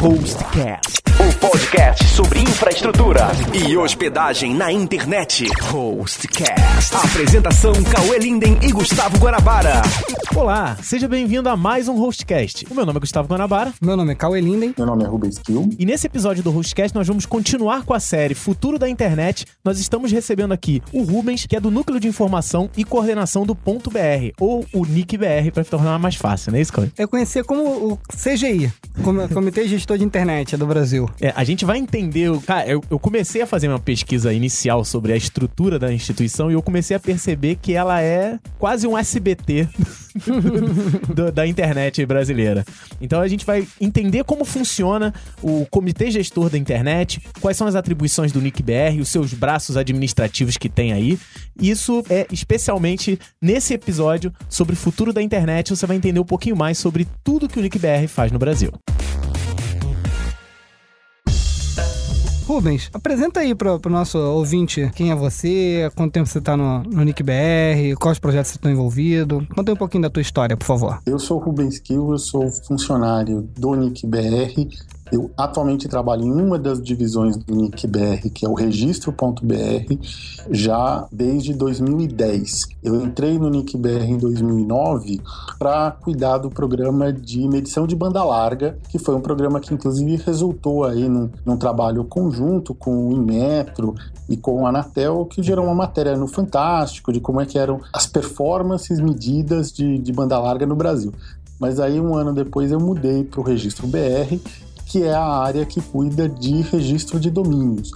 Hostcast, o podcast sobre infraestrutura e hospedagem na internet. Hostcast. Apresentação Cauê Linden e Gustavo Guanabara. Olá, seja bem-vindo a mais um Hostcast. O meu nome é Gustavo Guanabara. Meu nome é Cauê Linden. Meu nome é Rubens Kill. E nesse episódio do Hostcast nós vamos continuar com a série Futuro da Internet. Nós estamos recebendo aqui o Rubens, que é do Núcleo de Informação e Coordenação do Ponto BR, ou o NIC-BR, para tornar mais fácil, não é isso, Cauê? Eu conhecia como o CGI, Comitê Gestor de Internet do Brasil. É, a gente vai entender. Cara, eu, eu comecei a fazer uma pesquisa inicial sobre a estrutura da instituição e eu comecei a perceber que ela é quase um SBT do, da internet brasileira. Então a gente vai entender como funciona o comitê gestor da internet, quais são as atribuições do NICBR, os seus braços administrativos que tem aí. Isso é especialmente nesse episódio sobre o futuro da internet. Você vai entender um pouquinho mais sobre tudo que o NICBR faz no Brasil. Rubens, apresenta aí pro, pro nosso ouvinte quem é você, quanto tempo você tá no, no NICBR, quais projetos você está envolvido. Conta um pouquinho da tua história, por favor. Eu sou o Rubens Kill, eu sou funcionário do NICBR eu atualmente trabalho em uma das divisões do NIC-BR, que é o registro.br, já desde 2010. Eu entrei no NIC-BR em 2009 para cuidar do programa de medição de banda larga, que foi um programa que inclusive resultou aí num, num trabalho conjunto com o Inmetro e com a Anatel, que gerou uma matéria no Fantástico de como é que eram as performances medidas de, de banda larga no Brasil. Mas aí um ano depois eu mudei para o registro BR que é a área que cuida de registro de domínios.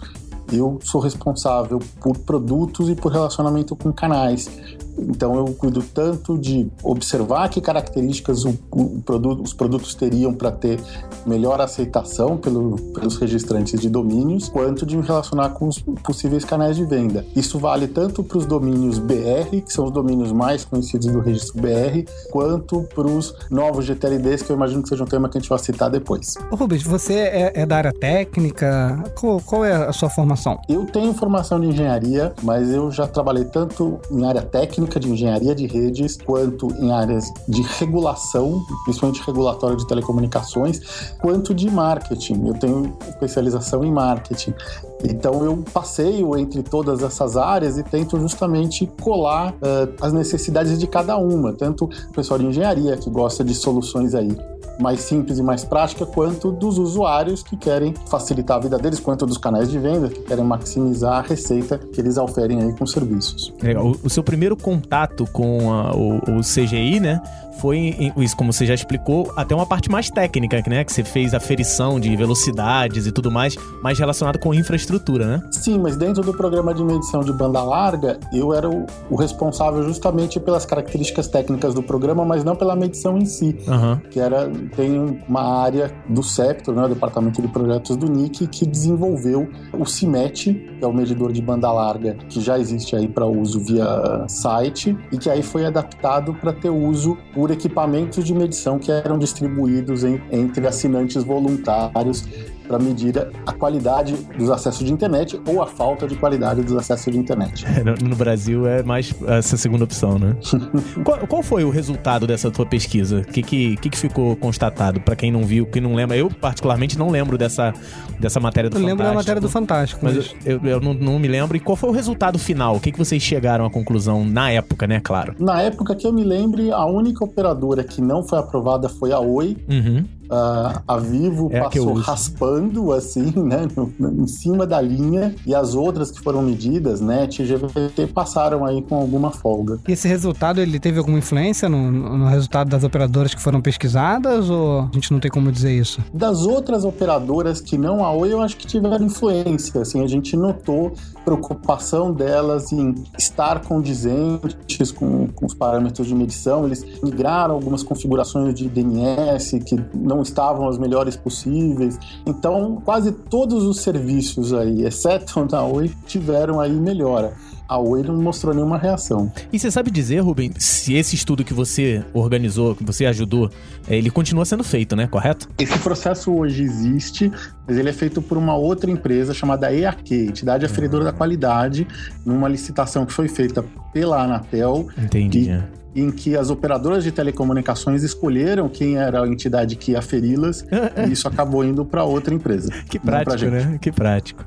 Eu sou responsável por produtos e por relacionamento com canais. Então eu cuido tanto de observar que características o, o produto, os produtos teriam para ter melhor aceitação pelo, pelos registrantes de domínios, quanto de me relacionar com os possíveis canais de venda. Isso vale tanto para os domínios BR, que são os domínios mais conhecidos do registro BR, quanto para os novos GTLDs, que eu imagino que seja um tema que a gente vai citar depois. Ô Rubens, você é, é da área técnica? Qual, qual, é a sua formação? Eu tenho formação de engenharia, mas eu já trabalhei tanto em área técnica técnica de engenharia de redes, quanto em áreas de regulação, principalmente regulatório de telecomunicações, quanto de marketing. Eu tenho especialização em marketing. Então eu passeio entre todas essas áreas e tento justamente colar uh, as necessidades de cada uma, tanto o pessoal de engenharia que gosta de soluções aí mais simples e mais prática, quanto dos usuários que querem facilitar a vida deles, quanto dos canais de venda que querem maximizar a receita que eles oferem aí com serviços. É, o, o, seu primeiro contato com a, o, o CGI, né, foi isso, como você já explicou, até uma parte mais técnica, né? Que você fez aferição de velocidades e tudo mais, mais relacionado com infraestrutura, né? Sim, mas dentro do programa de medição de banda larga, eu era o, o responsável justamente pelas características técnicas do programa, mas não pela medição em si. Uhum. Que era, tem uma área do Septor, né? O Departamento de Projetos do NIC, que desenvolveu o CIMET, que é o medidor de banda larga, que já existe aí para uso via site, e que aí foi adaptado para ter uso por equipamentos de medição que eram distribuídos em, entre assinantes voluntários para medir a qualidade dos acessos de internet ou a falta de qualidade dos acessos de internet. É, no, no Brasil é mais essa segunda opção, né? qual, qual, foi o resultado dessa tua pesquisa? O que, que, que, ficou constatado? Para quem não viu, quem não lembra, eu particularmente não lembro dessa, dessa matéria do eu Fantástico. Eu lembro da matéria do Fantástico. Mas, mas... eu, eu não, não, me lembro. E qual foi o resultado final? O que, que vocês chegaram à conclusão na época, né? Claro. Na época que eu me lembre, a única operadora que não foi aprovada foi a Oi. Uhum. Uh, a Vivo é passou raspando assim, né, no, no, em cima da linha e as outras que foram medidas, né, TGVT passaram aí com alguma folga. E esse resultado ele teve alguma influência no, no, resultado das operadoras que foram pesquisadas ou a gente não tem como dizer isso? Das outras operadoras que não a Oi, eu acho que tiveram influência, assim, a gente notou preocupação delas em estar condizentes com, com os parâmetros de medição, eles migraram algumas configurações de DNS que não não estavam as melhores possíveis. Então, quase todos os serviços aí, exceto da Oi, tiveram aí melhora. a Oi não mostrou nenhuma reação. E você sabe dizer, Rubem, se esse estudo que você organizou, que você ajudou, eh, ele continua sendo feito, né? Correto? Esse processo hoje existe, mas ele é feito por uma outra empresa chamada EAQ, Entidade Aferidora da Qualidade, numa licitação que foi feita pela Anatel. Entendi. E em que as operadoras de telecomunicações escolheram quem era a entidade que ia aferi-las e isso acabou indo para outra empresa. Que prático, né? Que prático.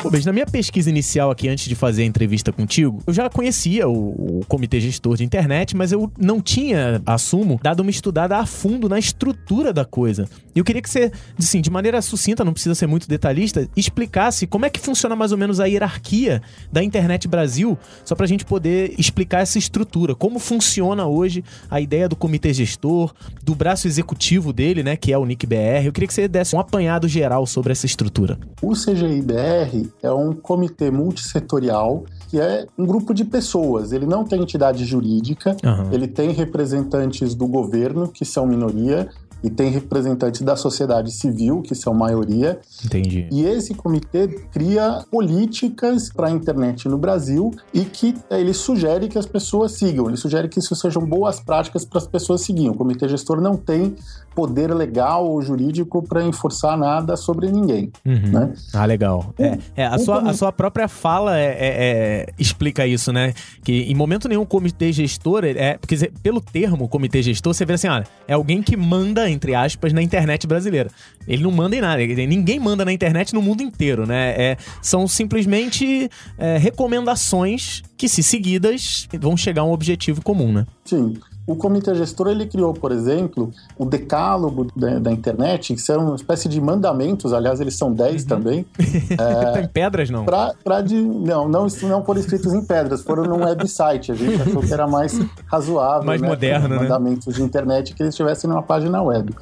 Pô, beijo, na minha pesquisa inicial aqui, antes de fazer a entrevista contigo, eu já conhecia o, o, comitê gestor de internet, mas eu não tinha, assumo, dado uma estudada a fundo na estrutura da coisa. E eu queria que você, assim, de maneira sucinta, não precisa ser muito detalhista, explicasse como é que funciona mais ou menos a hierarquia da internet Brasil, só pra gente poder explicar essa estrutura. Como funciona hoje a ideia do comitê gestor, do braço executivo dele, né, que é o NICBR. Eu queria que você desse um apanhado geral sobre essa estrutura. O CGIBR é um comitê multissetorial que é um grupo de pessoas. Ele não tem entidade jurídica, uhum. ele tem representantes do governo, que são minoria, e tem representantes da sociedade civil, que são maioria. Entendi. E esse comitê cria políticas para a internet no Brasil e que ele sugere que as pessoas sigam, ele sugere que isso sejam boas práticas para as pessoas seguirem. O comitê gestor não tem poder legal ou jurídico para enforçar nada sobre ninguém. Uhum. Né? Ah, legal. O, é, é, a, sua, a sua própria fala é, é, é, explica isso, né? Que em momento nenhum o comitê gestor, é, porque pelo termo comitê gestor, você vê assim, olha, é alguém que manda, entre aspas, na internet brasileira. Ele não manda em nada, ninguém manda na internet no mundo inteiro, né? É, são simplesmente é, recomendações que, se seguidas, vão chegar a um objetivo comum, né? Sim. O comitê gestor ele criou, por exemplo, o decálogo da, da, internet, que são uma espécie de mandamentos, aliás, eles são 10 uhum. também. é, em pedras, não? Pra, pra de, não, não, não foram escritos em pedras, foram num website. A gente achou que era mais razoável. Mais né, moderno, né? Mandamentos de internet que eles estivessem numa página web.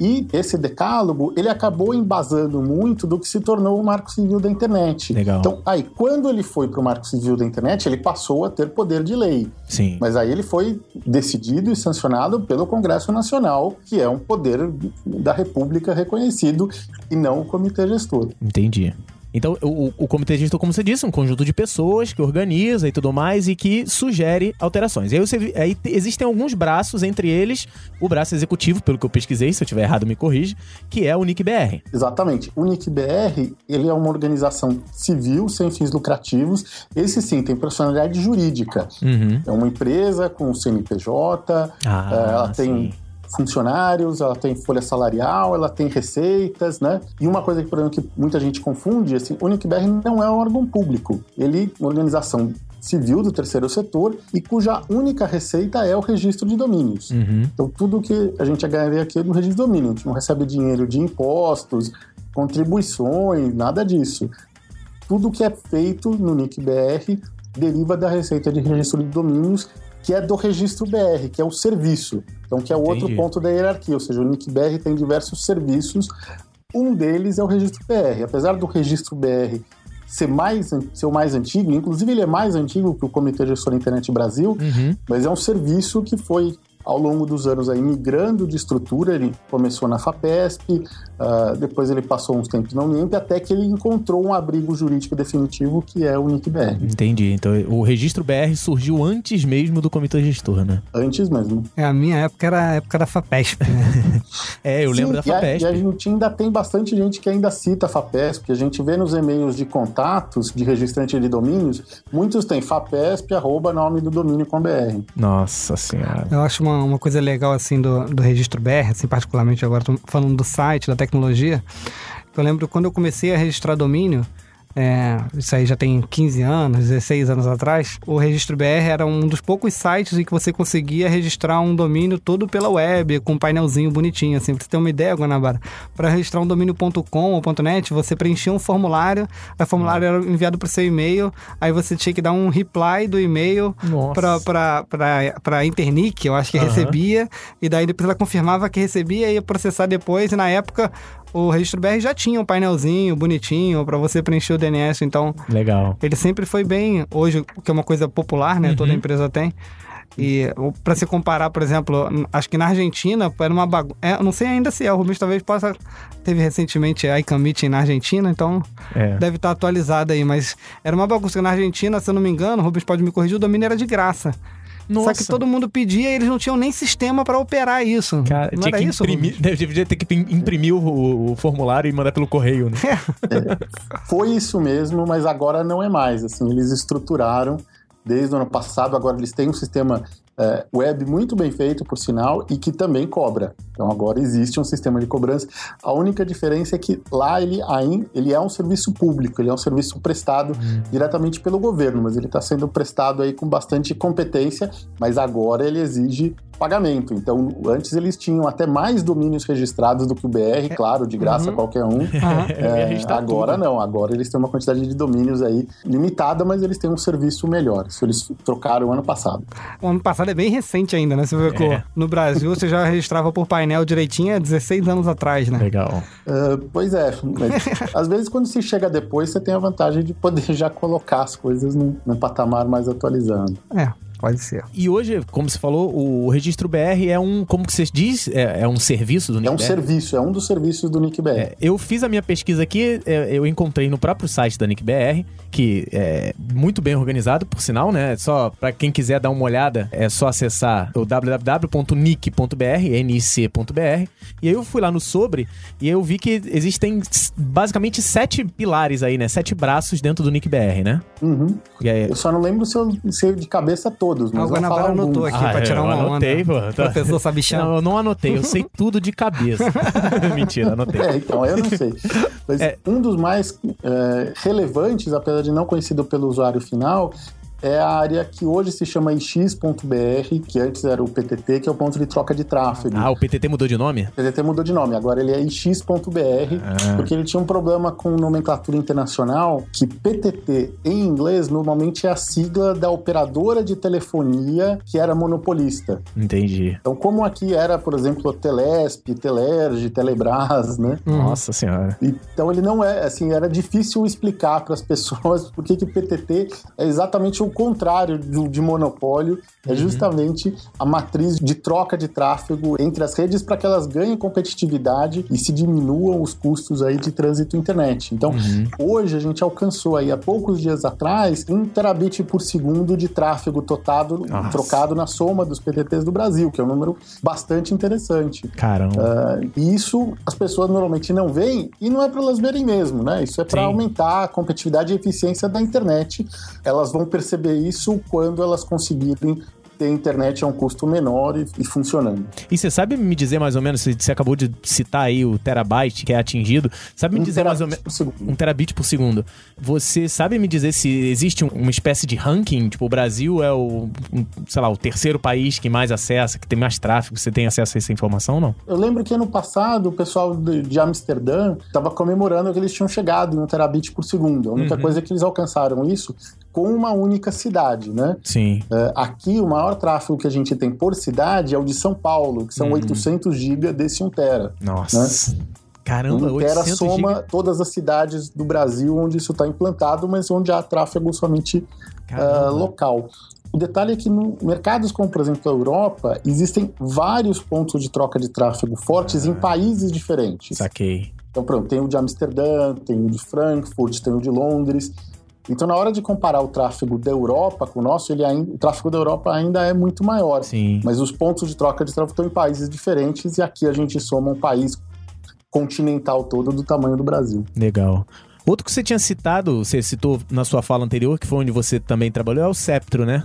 E esse decálogo, ele acabou embasando muito do que se tornou o Marco Civil da Internet. Legal. Então, aí, quando ele foi para o Marco Civil da Internet, ele passou a ter poder de lei. Sim. Mas aí ele foi decidido e sancionado pelo Congresso Nacional, que é um poder da República reconhecido, e não o Comitê Gestor. Entendi. Então, o, o comitê gestor, como você disse, é um conjunto de pessoas que organiza e tudo mais e que sugere alterações. E aí, você, aí existem alguns braços, entre eles o braço executivo, pelo que eu pesquisei, se eu estiver errado me corrige, que é o NICBR. Exatamente. O NICBR, ele é uma organização civil sem fins lucrativos. Esse sim tem personalidade jurídica. Uhum. É uma empresa com CNPJ, ah, eh, ela sim. Funcionários, ela tem folha salarial, ela tem receitas, né? E uma coisa que, por exemplo, que muita gente confunde, assim, o NICBR não é um órgão público. Ele é uma organização civil do terceiro setor e cuja única receita é o registro de domínios. Uhum. Então, tudo que a gente ganha aqui é do registro de domínio. A gente não recebe dinheiro de impostos, contribuições, nada disso. Tudo que é feito no NICBR deriva da receita de registro de domínios que é do registro BR, que é o serviço. Então, que é o outro ponto da hierarquia, ou seja, o NIC-BR tem diversos serviços. Um deles é o registro BR. Apesar do registro BR ser, mais, ser o mais antigo, inclusive ele é mais antigo que o Comitê Gestor Internet Brasil, Uhum. mas é um serviço que foi ao longo dos anos aí migrando de estrutura, ele começou na FAPESP, ah, depois ele passou uns tempos na Uniemp, até que ele encontrou um abrigo jurídico definitivo que é o NIC-BR. Entendi. Então, o registro BR surgiu antes mesmo do comitê gestor, né? Antes mesmo. É, a minha época era a época da FAPESP, né? É, eu lembro da e a- FAPESP. E a, gente ainda tem bastante gente que ainda cita a FAPESP, a gente vê nos e-mails de contatos de registrante de domínios, muitos têm FAPESP, arroba nome do domínio com BR. Nossa senhora. Eu acho uma, uma coisa legal, assim, do, do registro BR, assim, particularmente agora falando do site, da tecnologia. Eu lembro quando eu comecei a registrar domínio, é, isso aí já tem 15 anos, 16 anos atrás, o Registro BR era um dos poucos sites em que você conseguia registrar um domínio todo pela web, com um painelzinho bonitinho, assim, pra você ter uma ideia, Guanabara. Para registrar um domínio.com ou .net, você preenchia um formulário, o formulário era enviado para seu e-mail, aí você tinha que dar um reply do e-mail pra, pra, pra, pra Internic, eu acho que Aham. recebia, e daí depois ela confirmava que recebia e ia processar depois, e na época o registro BR já tinha um painelzinho bonitinho pra você preencher o DNS, então Legal. ele sempre foi bem, hoje, que é uma coisa popular, né, Uhum. toda empresa tem, E para se comparar, por exemplo, acho que na Argentina era uma bagunça. É, não sei ainda se é, o Rubens talvez possa. Teve recentemente a ICANN Meeting na Argentina, então É. deve estar atualizado aí, mas era uma bagunça. Na Argentina, se eu não me engano, o Rubens pode me corrigir, o domínio era de graça. Só que todo mundo pedia e eles não tinham nem sistema para operar isso. Cara, não tinha era que isso? imprimir, devia ter que imprimir o, o formulário e mandar pelo correio, né? Foi isso mesmo, mas agora não é mais. Assim, eles estruturaram desde o ano passado. Agora eles têm um sistema é, web muito bem feito, por sinal, e que também cobra. Então agora existe um sistema de cobrança. A única diferença é que lá ele, ainda, ele é um serviço público, ele é um serviço prestado diretamente pelo governo, mas ele está sendo prestado aí com bastante competência, mas agora ele exige pagamento. Então, antes eles tinham até mais domínios registrados do que o BR, claro, de graça Uhum. qualquer um. É, registrar agora tudo. não, agora eles têm uma quantidade de domínios aí limitada, mas eles têm um serviço melhor. Isso eles trocaram ano passado. O ano passado é bem recente ainda, né? Você vê que É. no Brasil você já registrava por painel direitinho há 16 anos atrás, né? Legal. Ah, pois é, mas, às vezes quando se chega depois, você tem a vantagem de poder já colocar as coisas num, num patamar mais atualizado. É, pode ser. E hoje, como você falou, o registro BR é um, como que você diz? É, é um serviço do É um NICBR? serviço, é um dos serviços do NICBR. É, eu fiz a minha pesquisa aqui, é, eu encontrei no próprio site da NICBR, que é muito bem organizado, por sinal, né? Só para quem quiser dar uma olhada, é só acessar o www.nic.br, nic.br. E aí eu fui lá no sobre e eu vi que existem basicamente sete pilares aí, né? Sete braços dentro do NICBR, né? Uhum. E aí, Eu só não lembro se eu sei de cabeça todos, mas Ah, o Guanabara anotou alguns. aqui Ah, pra tirar eu uma anotei, onda. pô, tá. Professor Sabichão. Não, eu não anotei, eu sei tudo de cabeça. Mentira, anotei. É, então, eu não sei. Mas É. um dos mais é, relevantes, apesar de não conhecido pelo usuário final, é a área que hoje se chama ix.br, que antes era o PTT, que é o ponto de troca de tráfego. Ah, o PTT mudou de nome? O PTT mudou de nome, agora ele é ix.br, Ah. porque ele tinha um problema com nomenclatura internacional, que PTT em inglês normalmente é a sigla da operadora de telefonia que era monopolista. Entendi. Então, como aqui era, por exemplo, Telesp, Telerge, Telebrás, né? Nossa senhora. Então ele não é, assim, era difícil explicar para as pessoas por que que o PTT é exatamente o contrário do, de monopólio, é justamente a matriz de troca de tráfego entre as redes para que elas ganhem competitividade e se diminuam os custos aí de trânsito internet. Então, hoje a gente alcançou aí há poucos dias atrás um terabit por segundo de tráfego totado, Nossa. trocado na soma dos PTTs do Brasil, que é um número bastante interessante. Caramba. Ah, e isso as pessoas normalmente não veem e não é para elas verem mesmo, né? Isso é para aumentar a competitividade e eficiência da internet. Elas vão perceber isso quando elas conseguirem ter internet a um custo menor e, e funcionando. E você sabe me dizer mais ou menos, você acabou de citar aí o terabyte que é atingido, sabe me Um dizer mais ou menos... Um terabit por segundo. Você sabe me dizer se existe um- uma espécie de ranking? Tipo, o Brasil é o, um, sei lá, o terceiro país que mais acessa, que tem mais tráfego. Você tem acesso a essa informação ou não? Eu lembro que ano passado o pessoal de, de Amsterdã estava comemorando que eles tinham chegado em um terabit por segundo. A única Uhum. coisa é que eles alcançaram isso com uma única cidade, né? Sim. É, aqui, o maior tráfego que a gente tem por cidade é o de São Paulo, que são Uhum. 800 GB desse 1 tera. Nossa. Caramba, 1 tera 800 soma giga. todas as cidades do Brasil onde isso está implantado, mas onde há tráfego somente ah, local. O detalhe é que no mercados como, por exemplo, a Europa, existem vários pontos de troca de tráfego fortes Ah. em países diferentes. Saquei. Então, pronto, tem o de Amsterdã, tem o de Frankfurt, tem o de Londres. Então, na hora de comparar o tráfego da Europa com o nosso, ele ainda, o tráfego da Europa ainda é muito maior. Sim. Mas os pontos de troca de tráfego estão em países diferentes e aqui a gente soma um país continental todo do tamanho do Brasil. Legal. Outro que você tinha citado, você citou na sua fala anterior, que foi onde você também trabalhou, é o Septro, né?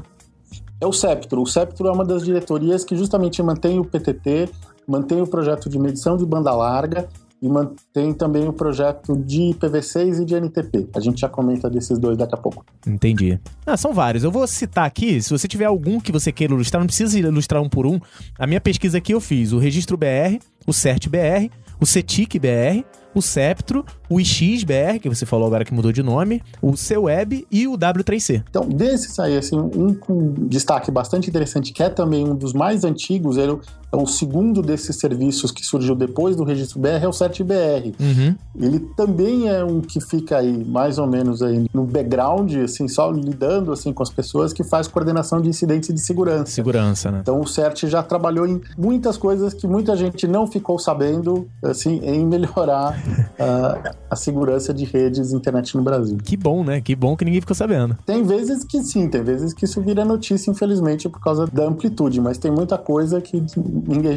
É o Septro. O Septro é uma das diretorias que justamente mantém o PTT, mantém o projeto de medição de banda larga e mantém também o projeto de IPv6 e de NTP. A gente já comenta desses dois daqui a pouco. Entendi. Ah, são vários. Eu vou citar aqui, se você tiver algum que você queira ilustrar, não precisa ilustrar um por um. A minha pesquisa aqui eu fiz o Registro BR, o CERT BR, o CETIC BR, o Septro, o XBR, que você falou agora que mudou de nome, o CWeb e o W3C. Então, desses aí, assim, um com destaque bastante interessante, que é também um dos mais antigos, ele é o segundo desses serviços que surgiu depois do registro BR, é o CertBR. Uhum. Ele também é um que fica aí mais ou menos aí no background, assim, só lidando assim com as pessoas que faz coordenação de incidentes de segurança. Segurança, né? Então o CERT já trabalhou em muitas coisas que muita gente não ficou sabendo, assim, em melhorar uh, a segurança de redes internet no Brasil. Que bom, né? Que bom que ninguém ficou sabendo. Tem vezes que sim, tem vezes que isso vira notícia, infelizmente, por causa da amplitude, mas tem muita coisa que ninguém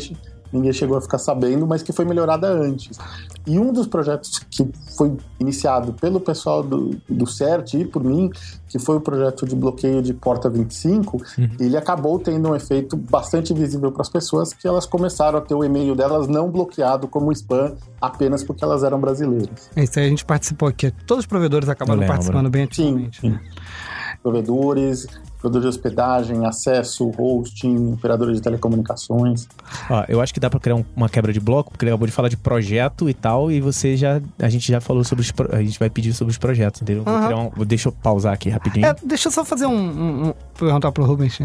ninguém chegou a ficar sabendo, mas que foi melhorada antes. E um dos projetos que foi iniciado pelo pessoal do, do CERT e por mim, que foi o projeto de bloqueio de porta 25, uhum. ele acabou tendo um efeito bastante visível para as pessoas, que elas começaram a ter o e-mail delas não bloqueado como spam apenas porque elas eram brasileiras. É isso aí, a gente participou aqui. Todos os provedores acabaram participando bem ativamente. Sim, sim. Provedores, provedor de hospedagem, acesso, hosting, operadores de telecomunicações. Ó, eu acho que dá para criar um, uma quebra de bloco, porque ele acabou de falar de projeto e tal, e você já. A gente já falou sobre os. A gente vai pedir sobre os projetos, entendeu? Uhum. Um, deixa eu pausar aqui rapidinho. É, deixa eu só fazer um. um, um perguntar pro Rubens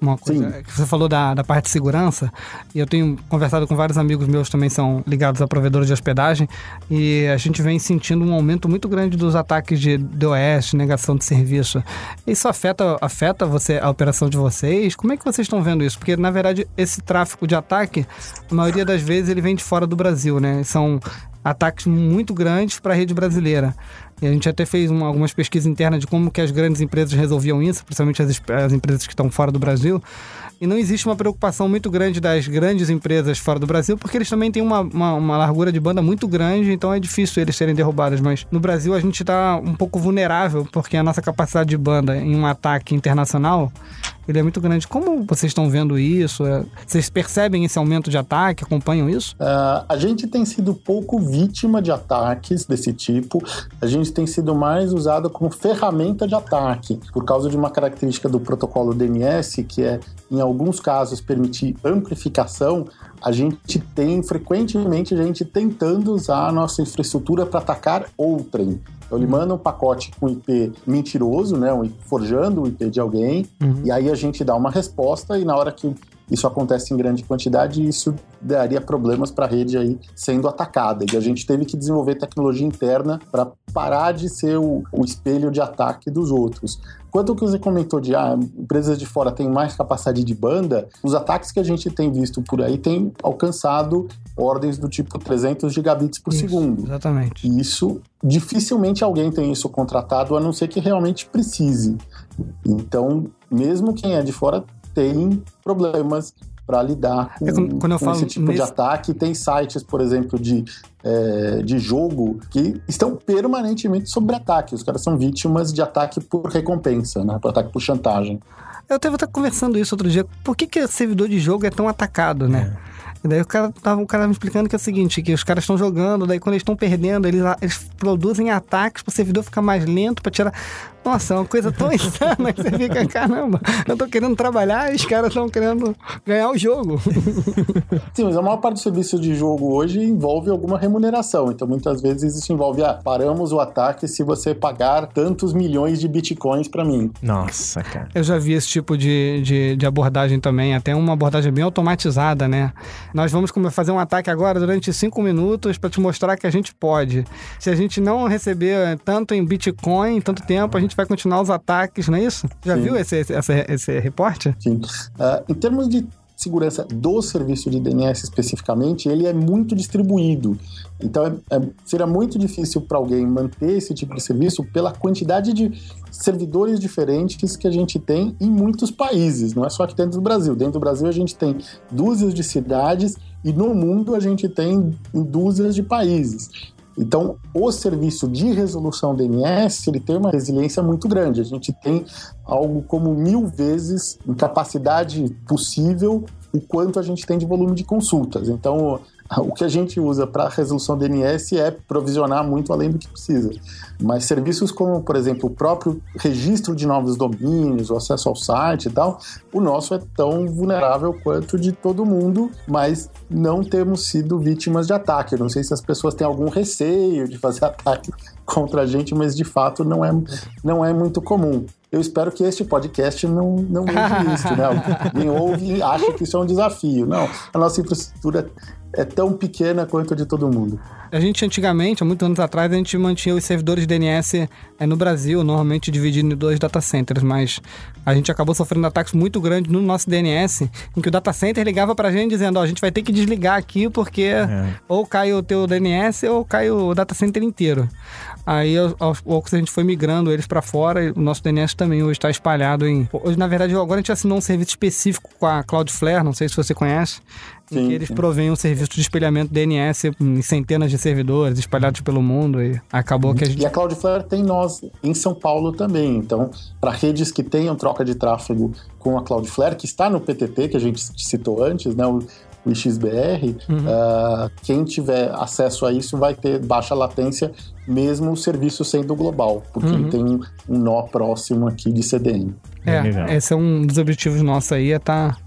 uma coisa. Sim. Que você falou da, da parte de segurança, e eu tenho conversado com vários amigos meus também são ligados a provedores de hospedagem, e a gente vem sentindo um aumento muito grande dos ataques de DOS, negação de serviço. Isso afeta, afeta afeta você, a operação de vocês? Como é que vocês estão vendo isso? Porque, na verdade, esse tráfego de ataque, a maioria das vezes, ele vem de fora do Brasil, né? São ataques muito grandes para a rede brasileira. E a gente até fez uma, algumas pesquisas internas de como que as grandes empresas resolviam isso, principalmente as, as empresas que estão fora do Brasil. E não existe uma preocupação muito grande das grandes empresas fora do Brasil, porque eles também têm uma, uma, uma largura de banda muito grande, então é difícil eles serem derrubados. Mas no Brasil a gente está um pouco vulnerável, porque a nossa capacidade de banda em um ataque internacional ele é muito grande. Como vocês estão vendo isso? É, vocês percebem esse aumento de ataque? Acompanham isso? Uh, a gente tem sido pouco vítima de ataques desse tipo. A gente tem sido mais usado como ferramenta de ataque, por causa de uma característica do protocolo DNS, que é, em alguns casos, permitir amplificação. A gente tem frequentemente gente tentando usar a nossa infraestrutura para atacar outrem. Então ele manda um pacote com IP mentiroso, né, um, forjando o IP de alguém, uhum. e aí a gente dá uma resposta e na hora que isso acontece em grande quantidade, isso daria problemas para a rede aí sendo atacada. E a gente teve que desenvolver tecnologia interna para parar de ser o, o, espelho de ataque dos outros. Quanto ao que você comentou de ah, empresas de fora têm mais capacidade de banda, os ataques que a gente tem visto por aí têm alcançado ordens do tipo 300 gigabits por isso, segundo. Exatamente. E isso dificilmente alguém tem isso contratado, a não ser que realmente precise. Então, mesmo quem é de fora tem problemas para lidar com, é quando, eu com falo esse tipo nesse... de ataque. Tem sites, por exemplo, de, é, de jogo que estão permanentemente sob ataque. Os caras são vítimas de ataque por recompensa, né? por ataque por chantagem. Eu estava até conversando isso outro dia. Por que, que servidor de jogo é tão atacado, né? É. E daí o cara tava, o cara me explicando que é o seguinte, que os caras estão jogando, daí quando eles estão perdendo, eles, eles produzem ataques para o servidor ficar mais lento, para tirar. Nossa, é uma coisa tão insana que você fica, caramba, eu tô querendo trabalhar e os caras estão querendo ganhar o jogo. Sim, mas a maior parte dos serviços de jogo hoje envolve alguma remuneração. Então, muitas vezes isso envolve, ah, paramos o ataque se você pagar tantos milhões de bitcoins para mim. Nossa, cara. Eu já vi esse tipo de, de, de abordagem também, até uma abordagem bem automatizada, né? Nós vamos fazer um ataque agora durante cinco minutos para te mostrar que a gente pode. Se a gente não receber tanto em bitcoin, tanto tempo, a gente vai continuar os ataques, não é isso? Já Sim. viu esse, esse, esse, esse reporte? Sim. Uh, em termos de segurança do serviço de DNS especificamente, ele é muito distribuído. Então, é, é, seria muito difícil para alguém manter esse tipo de serviço pela quantidade de servidores diferentes que a gente tem em muitos países. Não é só aqui dentro do Brasil. Dentro do Brasil, a gente tem dúzias de cidades e no mundo a gente tem dúzias de países. Então, o serviço de resolução DNS ele tem uma resiliência muito grande. A gente tem algo como mil vezes em capacidade possível o quanto a gente tem de volume de consultas. Então, o que a gente usa para resolução DNS é provisionar muito além do que precisa. Mas serviços como, por exemplo, o próprio registro de novos domínios, o acesso ao site e tal, o nosso é tão vulnerável quanto de todo mundo, mas não temos sido vítimas de ataque. Eu não sei se as pessoas têm algum receio de fazer ataque contra a gente, mas de fato não é, não é muito comum. Eu espero que este podcast não, não veja isso, né? Quem ouve e acha que isso é um desafio. Não, a nossa infraestrutura é tão pequena quanto a de todo mundo. A gente antigamente, há muitos anos atrás, a gente mantinha os servidores de DNS é, no Brasil, normalmente dividido em dois data centers, mas a gente acabou sofrendo ataques muito grandes no nosso DNS, em que o data center ligava pra gente dizendo, ó, a gente vai ter que desligar aqui porque é. ou cai o teu DNS ou cai o data center inteiro. Aí, aos poucos, a gente foi migrando eles para fora. E o nosso DNS também hoje está espalhado em. Hoje, na verdade, agora a gente assinou um serviço específico com a Cloudflare, não sei se você conhece, sim, em que eles sim. provêm um serviço de espelhamento DNS em centenas de servidores espalhados pelo mundo. E acabou que a gente. E a Cloudflare tem nós em São Paulo também. Então, para redes que tenham troca de tráfego com a Cloudflare, que está no PTP, que a gente citou antes, né? O, o XBR, uhum. uh, quem tiver acesso a isso vai ter baixa latência, mesmo o serviço sendo global, porque uhum. ele tem um, nó próximo aqui de CDN. É, esse é um dos objetivos nossos aí, é estar tá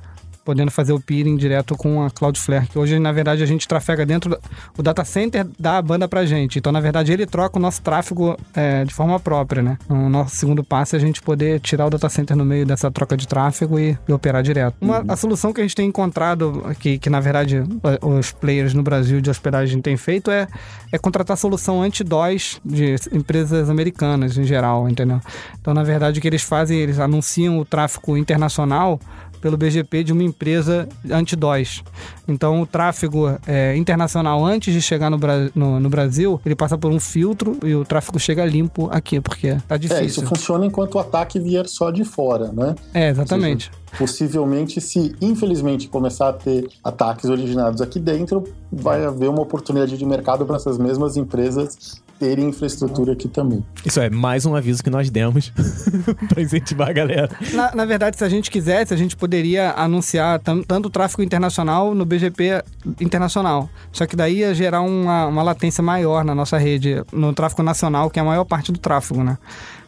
podendo fazer o peering direto com a Cloudflare, que hoje, na verdade, a gente trafega dentro do data center da banda pra gente. Então, na verdade, ele troca o nosso tráfego é, de forma própria, né? O nosso segundo passo é a gente poder tirar o data center no meio dessa troca de tráfego e, e operar direto. Uma. A solução que a gente tem encontrado, que, que na verdade os players no Brasil de hospedagem têm feito, é, é contratar solução anti-DOS de empresas americanas em geral, entendeu? Então, na verdade, o que eles fazem, eles anunciam o tráfego internacional pelo BGP de uma empresa anti-DOS. Então, o tráfego é, internacional, antes de chegar no, no, no, Brasil, ele passa por um filtro e o tráfego chega limpo aqui, porque tá difícil. É, isso funciona enquanto o ataque vier só de fora, né? É, exatamente. Possivelmente, se infelizmente começar a ter ataques originados aqui dentro, vai haver uma oportunidade de mercado para essas mesmas empresas terem infraestrutura aqui também. Isso é mais um aviso que nós demos para incentivar a galera. Na, na, verdade, se a gente quisesse, a gente poderia anunciar tanto o tráfego internacional no BGP internacional. Só que daí ia gerar uma, uma latência maior na nossa rede, no tráfego nacional, que é a maior parte do tráfego, né?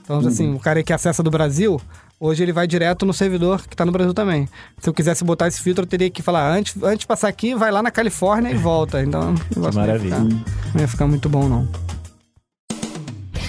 Então, uhum. assim, o cara que acessa do Brasil, Hoje ele vai direto no servidor que está no Brasil também. Se eu quisesse botar esse filtro, eu teria que falar, antes, antes de passar aqui, vai lá na Califórnia e volta. Então, Maravilha. Não ia, ficar, não ia ficar muito bom, não.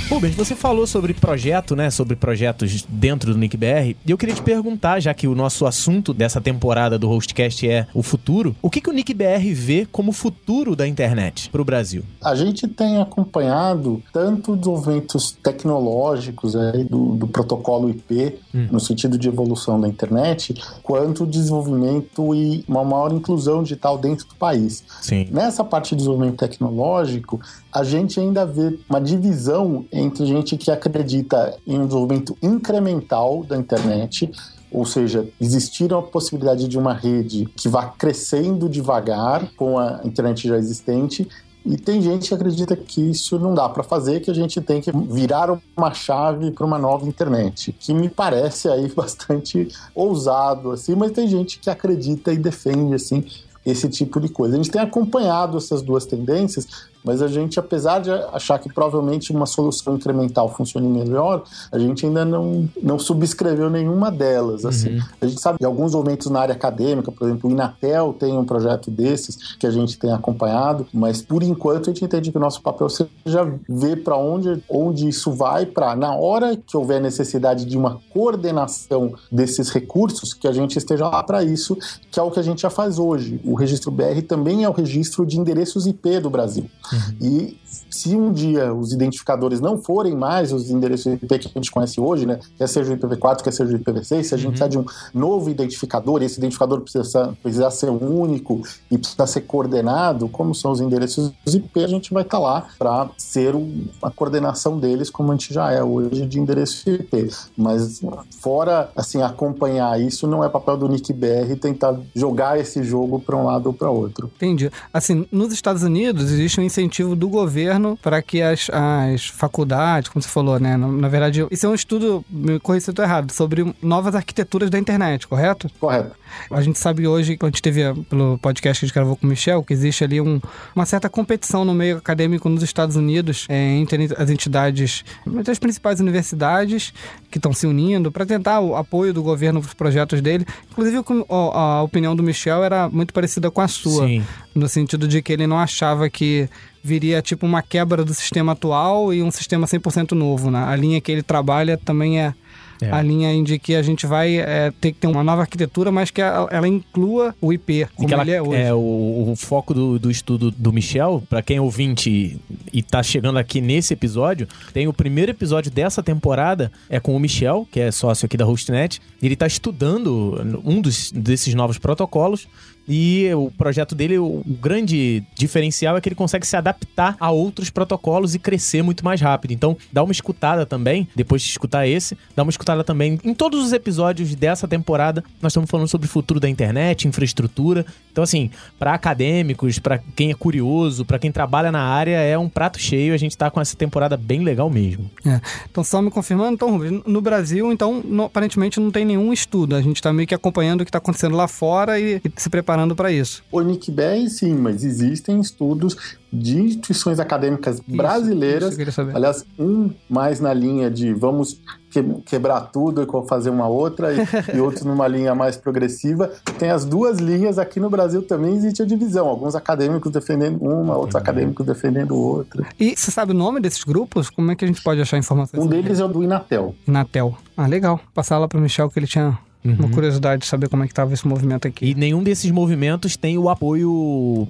Rubens, você falou sobre projeto, né? Sobre projetos dentro do NickBR. E eu queria te perguntar, já que o nosso assunto dessa temporada do Hostcast é o futuro, o que, que o NickBR vê como futuro da internet para o Brasil? A gente tem acompanhado tanto desenvolvimentos tecnológicos aí, do, do protocolo IP, hum. no sentido de evolução da internet, quanto desenvolvimento e uma maior inclusão digital dentro do país. Sim. Nessa parte de desenvolvimento tecnológico, a gente ainda vê uma divisão entre gente que acredita em um desenvolvimento incremental da internet, ou seja, existir a possibilidade de uma rede que vá crescendo devagar com a internet já existente, e tem gente que acredita que isso não dá para fazer, que a gente tem que virar uma chave para uma nova internet, que me parece aí bastante ousado assim, mas tem gente que acredita e defende assim esse tipo de coisa. A gente tem acompanhado essas duas tendências, mas a gente, apesar de achar que provavelmente uma solução incremental funcione melhor, a gente ainda não, não subscreveu nenhuma delas. Assim. Uhum. A gente sabe de alguns momentos na área acadêmica, por exemplo, o Inatel tem um projeto desses que a gente tem acompanhado, mas por enquanto a gente entende que o nosso papel seja ver para onde, onde isso vai, para na hora que houver necessidade de uma coordenação desses recursos, que a gente esteja lá para isso, que é o que a gente já faz hoje. O registro BR também é o registro de endereços IP do Brasil. Uhum. E se um dia os identificadores não forem mais os endereços IP que a gente conhece hoje, né, quer seja o IPv4, quer seja o IPv6, se a gente uhum. precisa de um novo identificador, e esse identificador precisa, precisa ser único e precisa ser coordenado, como são os endereços IP, a gente vai estar tá lá para ser a coordenação deles, como a gente já é hoje de endereço IP. Mas fora assim acompanhar isso, não é papel do NICBR tentar jogar esse jogo para um lado ou para outro. Entendi. Assim, nos Estados Unidos existe um incentivo do governo para que as, as faculdades, como você falou, né? Na, na verdade, isso é um estudo, me corrija se eu estou errado, sobre novas arquiteturas da internet, correto? Correto. A gente sabe hoje, quando a gente teve pelo podcast que a gente gravou com o Michel, que existe ali um, uma certa competição no meio acadêmico nos Estados Unidos é, entre as entidades, entre as principais universidades que estão se unindo para tentar o apoio do governo para os projetos dele. Inclusive, a, a opinião do Michel era muito parecida com a sua, Sim. no sentido de que ele não achava que viria tipo uma quebra do sistema atual e um sistema 100% novo. Né? A linha que ele trabalha também é é. a linha de que a gente vai é, ter que ter uma nova arquitetura, mas que ela, ela inclua o IP, como ela, ele é hoje. É, o, o foco do, do estudo do Michel, para quem é ouvinte e tá chegando aqui nesse episódio, tem o primeiro episódio dessa temporada, é com o Michel, que é sócio aqui da HostNet. Ele tá estudando um dos, desses novos protocolos e o projeto dele, o grande diferencial é que ele consegue se adaptar a outros protocolos e crescer muito mais rápido. Então, dá uma escutada também, depois de escutar esse, dá uma escutada também em todos os episódios dessa temporada. Nós estamos falando sobre o futuro da internet, infraestrutura. Então, assim, para acadêmicos, para quem é curioso, para quem trabalha na área, é um prato cheio. A gente tá com essa temporada bem legal mesmo. É. Então, só me confirmando, então, no Brasil, então, no, aparentemente não tem nenhum estudo. A gente tá meio que acompanhando o que tá acontecendo lá fora e, e se preparando preparando para isso. O NICBR, sim, mas existem estudos de instituições acadêmicas isso, brasileiras. Isso aliás, um mais na linha de vamos que, quebrar tudo e fazer uma outra, e, e outros numa linha mais progressiva. Tem as duas linhas aqui no Brasil também existe a divisão. Alguns acadêmicos defendendo uma, outros acadêmicos defendendo outra. E você sabe o nome desses grupos? Como é que a gente pode achar informações? Um deles é o do Inatel. Inatel. Ah, legal. Passar lá para o Michel que ele tinha Uhum. Uma curiosidade de saber como é que estava esse movimento aqui. E nenhum desses movimentos tem o apoio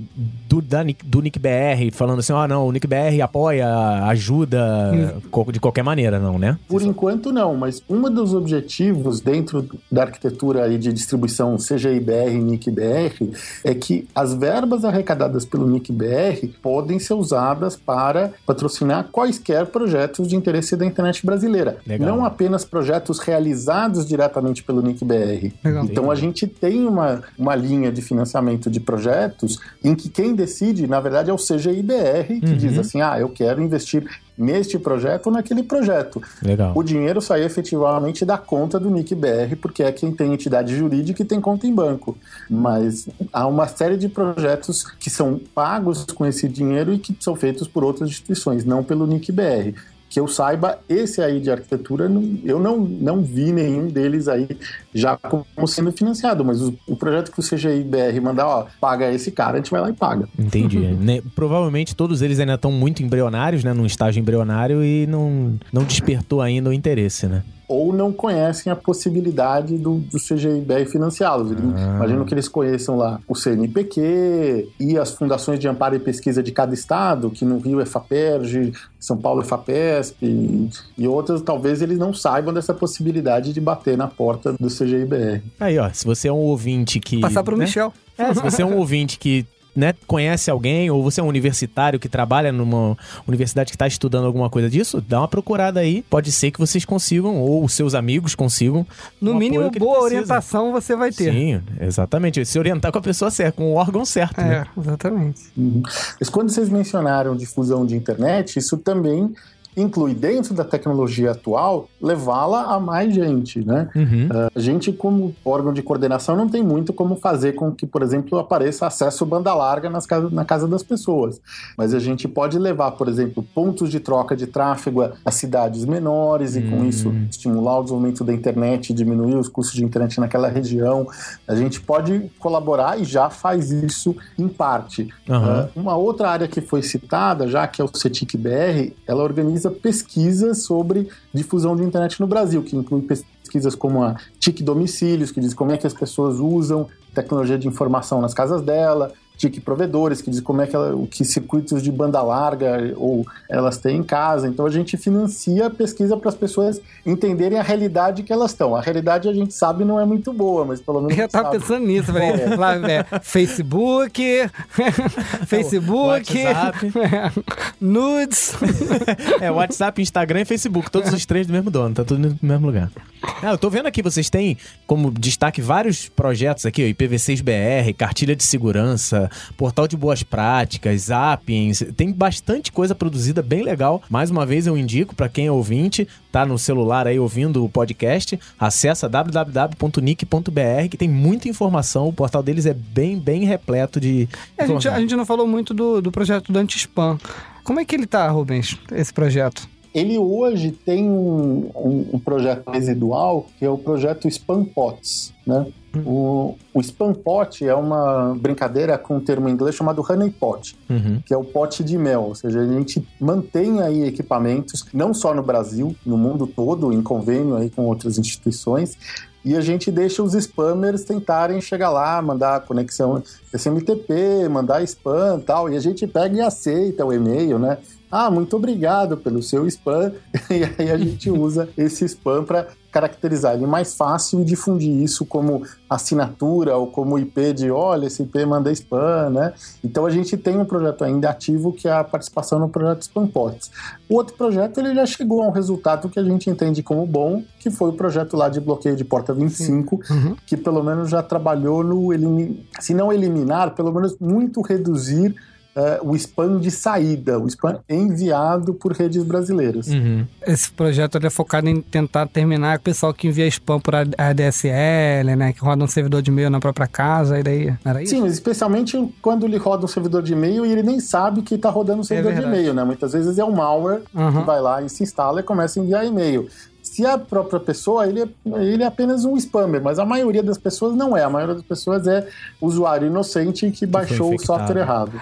do, da, do Nick BR, falando assim, oh, não, o Nick BR apoia, ajuda uhum. de qualquer maneira, não, né? Por enquanto não, mas um dos objetivos dentro da arquitetura de distribuição CGIBR e NICBR é que as verbas arrecadadas pelo NICBR podem ser usadas para patrocinar quaisquer projetos de interesse da internet brasileira. Legal. Não apenas projetos realizados diretamente pelo NIC BR. Legal. Então a gente tem uma, uma linha de financiamento de projetos em que quem decide, na verdade, é o CGIBR, que uhum. diz assim: ah, eu quero investir neste projeto ou naquele projeto. Legal. O dinheiro sai efetivamente da conta do NIC BR, porque é quem tem entidade jurídica e tem conta em banco. Mas há uma série de projetos que são pagos com esse dinheiro e que são feitos por outras instituições, não pelo NIC BR que eu saiba, esse aí de arquitetura, eu não, não vi nenhum deles aí já como sendo financiado, mas o, o projeto que o CGI-BR mandar, ó, paga esse cara, a gente vai lá e paga. Entendi. né, provavelmente todos eles ainda estão muito embrionários, né, num estágio embrionário e não, não despertou ainda o interesse, né? ou não conhecem a possibilidade do, do CGIBR financiá-los. Ah. Imagino que eles conheçam lá o CNPq e as fundações de amparo e pesquisa de cada estado, que no Rio é FAPERJ, São Paulo é FAPESP e, e outras, talvez eles não saibam dessa possibilidade de bater na porta do CGIBR. Aí, ó, se você é um ouvinte que... Passar pro né? Michel. É, se você é um ouvinte que né, conhece alguém, ou você é um universitário que trabalha numa universidade que está estudando alguma coisa disso, dá uma procurada aí. Pode ser que vocês consigam, ou os seus amigos consigam. No um mínimo, boa orientação você vai ter. Sim, exatamente. Se orientar com a pessoa certa, com o órgão certo. É, né? exatamente. Uhum. Mas quando vocês mencionaram difusão de internet, isso também inclui dentro da tecnologia atual levá-la a mais gente, né? Uhum. Uh, a gente, como órgão de coordenação, não tem muito como fazer com que, por exemplo, apareça acesso banda larga nas casa, na casa das pessoas. Mas a gente pode levar, por exemplo, pontos de troca de tráfego a cidades menores e, com isso, uhum. estimular o desenvolvimento da internet, diminuir os custos de internet naquela região. A gente pode colaborar e já faz isso em parte. Uhum. Uh, uma outra área que foi citada, já que é o CETIC-BR, ela organiza realiza pesquisas sobre difusão de internet no Brasil, que inclui pesquisas como a TIC Domicílios, que diz como é que as pessoas usam tecnologia de informação nas casas dela, TIC provedores, que diz como é que, ela, que circuitos de banda larga ou elas têm em casa. Então a gente financia a pesquisa para as pessoas entenderem a realidade que elas estão. A realidade a gente sabe não é muito boa, mas pelo menos. Eu já tava sabe. pensando nisso, falei, É. lá, é, Facebook, Facebook, WhatsApp. nudes. É, WhatsApp, Instagram e Facebook, todos os três do mesmo dono, tá tudo no mesmo lugar. Ah, eu tô vendo aqui, vocês têm como destaque vários projetos aqui, ó, IPv6BR, cartilha de segurança, portal de boas práticas, Zappings, tem bastante coisa produzida bem legal. Mais uma vez eu indico pra quem é ouvinte, tá no celular aí ouvindo o podcast, acessa www.nick.br que tem muita informação, o portal deles é bem, bem repleto de A gente, a gente não falou muito do, do projeto do Anti-Spam. Como é que ele tá, Rubens, esse projeto? Ele hoje tem um, um- um projeto residual que é o projeto Spam Pots, né? O, o Spam Pot é uma brincadeira com um termo em inglês chamado Honey Pot, Uhum. que é o pote de mel, ou seja, a gente mantém aí equipamentos, não só no Brasil, no mundo todo, em convênio aí com outras instituições, e a gente deixa os spammers tentarem chegar lá, mandar conexão SMTP, mandar spam e tal, e a gente pega e aceita o e-mail, né? Ah, muito obrigado pelo seu spam. E aí a gente usa esse spam para caracterizar ele mais fácil e difundir isso como assinatura ou como IP de olha, esse IP manda spam, né? Então a gente tem um projeto ainda ativo que é a participação no projeto Spampots. O outro projeto ele já chegou a um resultado que a gente entende como bom, que foi o projeto lá de bloqueio de porta 25, Uhum. que pelo menos já trabalhou no se não eliminar, pelo menos muito reduzir eh, o spam de saída, o spam enviado por redes brasileiras. Uhum. Esse projeto ele é focado em tentar terminar o pessoal que envia spam por ADSL, né? Que roda um servidor de e-mail na própria casa, e daí. Era isso? Sim, mas especialmente quando ele roda um servidor de e-mail e ele nem sabe que está rodando um servidor de É verdade. e-mail, né? Muitas vezes é um malware Uhum. que vai lá e se instala e começa a enviar e-mail. Se a própria pessoa, ele é, ele é apenas um spammer, mas a maioria das pessoas não é. A maioria das pessoas é usuário inocente que baixou o software errado.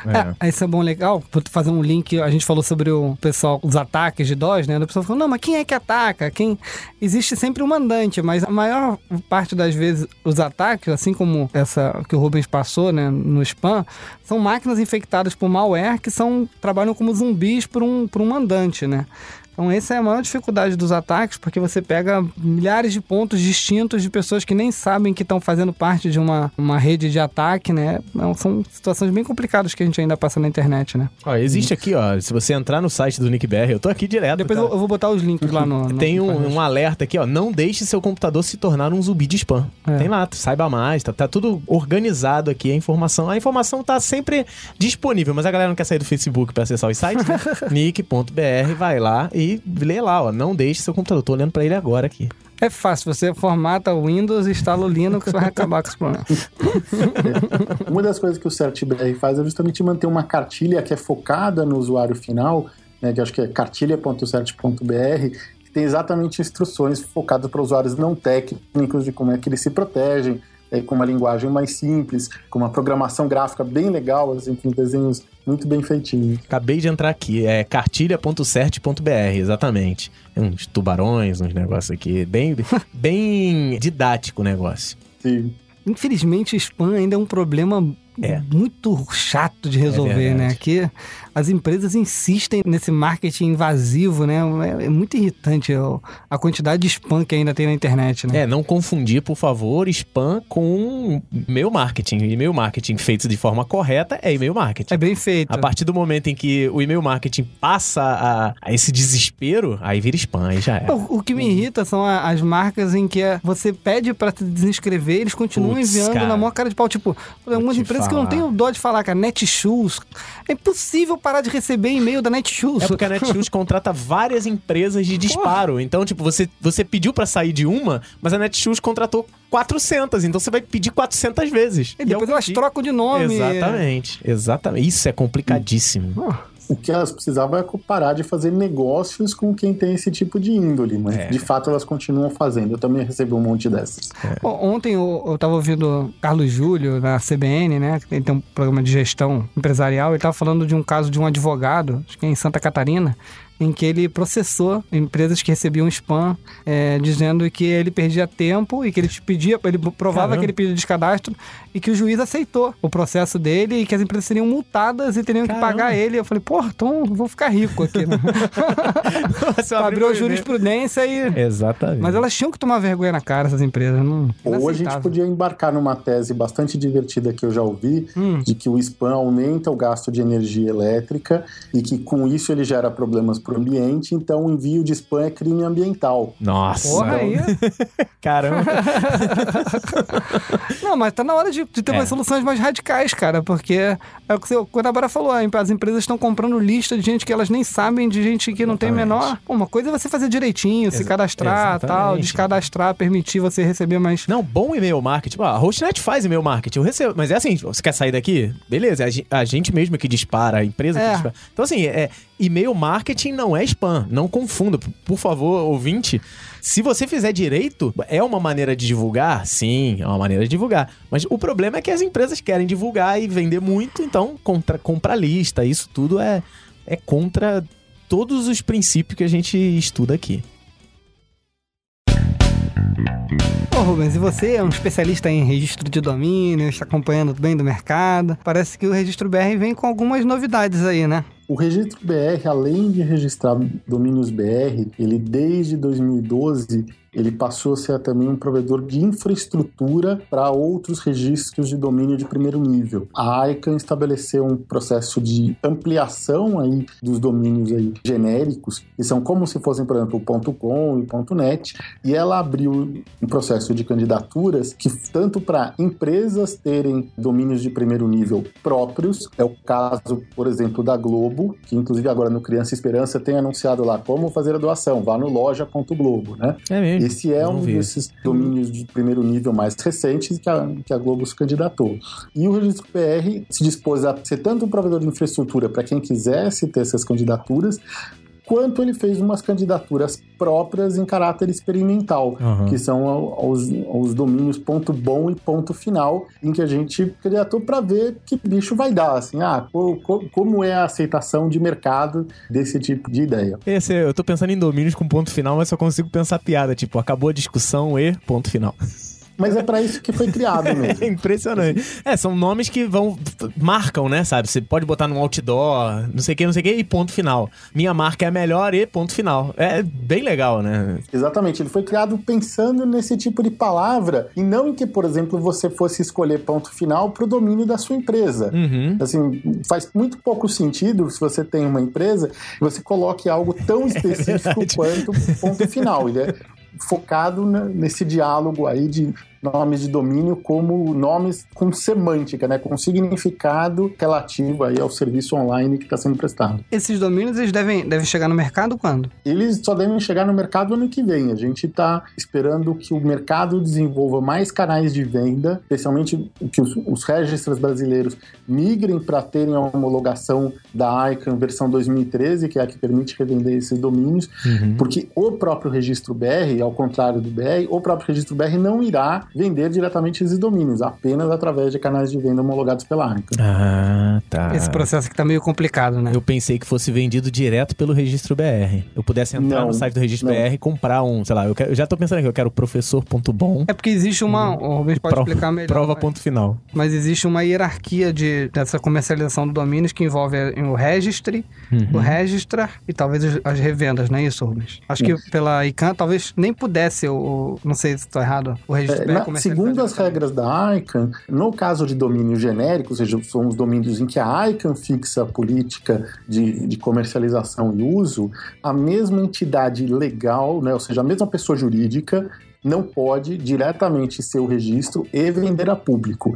É. É, isso é bom, legal. Vou fazer um link. A gente falou sobre o pessoal, os ataques de DOS, né? O pessoal falou, não, mas quem é que ataca? Quem... Existe sempre um mandante, mas a maior parte das vezes os ataques, assim como essa que o Rubens passou, né, no spam, são máquinas infectadas por malware que são, trabalham como zumbis por um, por um mandante, né? Então, essa é a maior dificuldade dos ataques, porque você pega milhares de pontos distintos de pessoas que nem sabem que estão fazendo parte de uma, uma rede de ataque, né? Então, são situações bem complicadas que a gente ainda passa na internet, né? Ó, existe aqui, ó, se você entrar no site do NickBR, eu tô aqui direto. Depois cara. eu, eu vou botar os links lá no. no Tem um, um alerta aqui, ó. Não deixe seu computador se tornar um zumbi de spam. É. Tem lá, saiba mais, tá, tá tudo organizado aqui, a informação. A informação tá sempre disponível, mas a galera não quer sair do Facebook pra acessar os sites, né? nick.br, vai lá e lê lá, ó. Não deixe seu computador. Tô olhando pra ele agora aqui. É fácil, você formata o Windows, instala o Linux, vai acabar com esse problema. Uma das coisas que o CertBR faz é justamente manter uma cartilha que é focada no usuário final, né, que acho que é cartilha.cert.br, que tem exatamente instruções focadas para usuários não técnicos de como é que eles se protegem, é, com uma linguagem mais simples, com uma programação gráfica bem legal, assim, com desenhos muito bem feitinhos. Acabei de entrar aqui, é cartilha.cert.br, exatamente. Tem uns tubarões, uns negócios aqui. Bem, bem didático o negócio. Sim. Infelizmente, spam ainda é um problema É. muito chato de resolver, verdade. né? Que as empresas insistem nesse marketing invasivo, né? É, é muito irritante ó, a quantidade de spam que ainda tem na internet, né? É, não confundir, por favor, spam com e-mail marketing. E-mail marketing feito de forma correta é e-mail marketing. É bem feito. A partir do momento em que o e-mail marketing passa a, a esse desespero, aí vira spam, aí já é. O, o que me irrita são a- as marcas em que é, você pede pra se desinscrever, eles continuam Putz, enviando cara. na maior cara de pau. Tipo, algumas empresas que eu não tenho dó de falar, cara, Netshoes. É impossível parar de receber e-mail da Netshoes. É porque a Netshoes contrata várias empresas de disparo. Então, tipo, você, você pediu pra sair de uma, mas a Netshoes contratou 400. Então você vai pedir 400 vezes. E depois algum elas dia- trocam de nome. Exatamente, exatamente. Isso é complicadíssimo. Oh, O que elas precisavam é parar de fazer negócios com quem tem esse tipo de índole, mas É. de fato elas continuam fazendo. Eu também recebi um monte dessas. Bom, Ontem eu, eu tava ouvindo o Carlos Júlio, da CBN, né? que Ele tem um programa de gestão empresarial. Ele tava falando de um caso de um advogado, acho que é em Santa Catarina, em que ele processou empresas que recebiam spam, é, dizendo que ele perdia tempo e que ele pedia, ele provava Caramba. que ele pedia descadastro e que o juiz aceitou o processo dele e que as empresas seriam multadas e teriam Caramba. que pagar ele. Eu falei, porra, então eu vou ficar rico aqui. Né? Você abriu e-mail. jurisprudência e. Exatamente. Mas elas tinham que tomar vergonha na cara, essas empresas. Não, Ou a gente podia embarcar numa tese bastante divertida que eu já ouvi, Hum. de que o spam aumenta o gasto de energia elétrica e que com isso ele gera problemas para o ambiente, então o envio de spam é crime ambiental. Nossa. Porra aí. Caramba. Não, mas tá na hora de, de ter É. umas soluções mais radicais, cara, porque é o que o que a Bárbara falou, as empresas estão comprando lista de gente que elas nem sabem, de gente que não tem Exatamente. menor. Uma coisa é você fazer direitinho, se cadastrar, tal, exatamente. descadastrar, permitir você receber mais. Não, bom e-mail marketing. Ah, a Hostnet faz e-mail marketing. Eu recebo. Mas é assim, você quer sair daqui? Beleza, é a gen- a gente mesmo que dispara, a empresa É. que dispara. Então, assim, é, e-mail marketing não é spam. Não confunda. Por favor, ouvinte. Se você fizer direito, é uma maneira de divulgar? Sim, é uma maneira de divulgar. Mas o problema é que as empresas querem divulgar e vender muito, então contra, compra lista. Isso tudo é, é contra todos os princípios que a gente estuda aqui. Ô Rubens, e você é um especialista em registro de domínio, está acompanhando bem do mercado. Parece que o registro BR vem com algumas novidades aí, né? O registro BR, além de registrar domínios BR, ele desde 2012 ele passou a ser também um provedor de infraestrutura para outros registros de domínio de primeiro nível. A ICANN estabeleceu um processo de ampliação aí dos domínios aí genéricos, que são como se fossem, por exemplo, o .com e o .net, e ela abriu um processo de candidaturas que tanto para empresas terem domínios de primeiro nível próprios, é o caso, por exemplo, da Globo, que inclusive agora no Criança Esperança tem anunciado lá como fazer a doação, vá no loja.globo, né? É mesmo. Esse é um vi. desses domínios de primeiro nível mais recentes que a, que a Globo se candidatou. E o Registro PR se dispôs a ser tanto um provedor de infraestrutura para quem quisesse ter essas candidaturas, quanto ele fez umas candidaturas próprias em caráter experimental, Aham. que são aos, aos domínios ponto bom e ponto final, em que a gente candidatou para ver que bicho vai dar, assim, ah, co- co- como é a aceitação de mercado desse tipo de ideia. Esse, eu tô pensando em domínios com ponto final, mas só consigo pensar piada, tipo, acabou a discussão e ponto final. Mas é para isso que foi criado mesmo. É impressionante. É, são nomes que vão. marcam, né, sabe? Você pode botar num outdoor, não sei o que, não sei o que, e ponto final. Minha marca é a melhor e ponto final. É bem legal, né? Exatamente, ele foi criado pensando nesse tipo de palavra e não em que, por exemplo, você fosse escolher ponto final para o domínio da sua empresa. Uhum. Assim, faz muito pouco sentido se você tem uma empresa você coloque algo tão específico verdade. quanto ponto final. Ele é focado nesse diálogo aí de nomes de domínio como nomes com semântica, né, com significado relativo aí ao serviço online que está sendo prestado. Esses domínios eles devem, devem chegar no mercado quando? Eles só devem chegar no mercado ano que vem. A gente está esperando que o mercado desenvolva mais canais de venda, especialmente que os, os registros brasileiros migrem para terem a homologação da ICANN versão 2013, que é a que permite revender esses domínios, Uhum. porque o próprio registro BR, ao contrário do BR, o próprio registro BR não irá vender diretamente esses domínios, apenas através de canais de venda homologados pela ICANN. Ah, tá. Esse processo aqui tá meio complicado, né? Eu pensei que fosse vendido direto pelo registro BR. Eu pudesse entrar Não, no site do registro não. BR e comprar um, sei lá, eu, quero- eu já tô pensando aqui, eu quero professor.bom. É porque existe uma. O Rubens pode prova, explicar melhor. prova mas- ponto final. Mas existe uma hierarquia de, dessa comercialização de domínios que envolve o registry, Uhum. o registrar e talvez as- as revendas, não é isso, Rubens? Acho que pela ICANN talvez nem pudesse, o, o- não sei se estou errado, o registro É, BR na- comercializar segundo as regras da ICANN, no caso de domínio genérico, ou seja, são os domínios em que a ICANN fixa a política de, de comercialização e uso, a mesma entidade legal, né, ou seja, a mesma pessoa jurídica, não pode diretamente ser o registro e vender a público.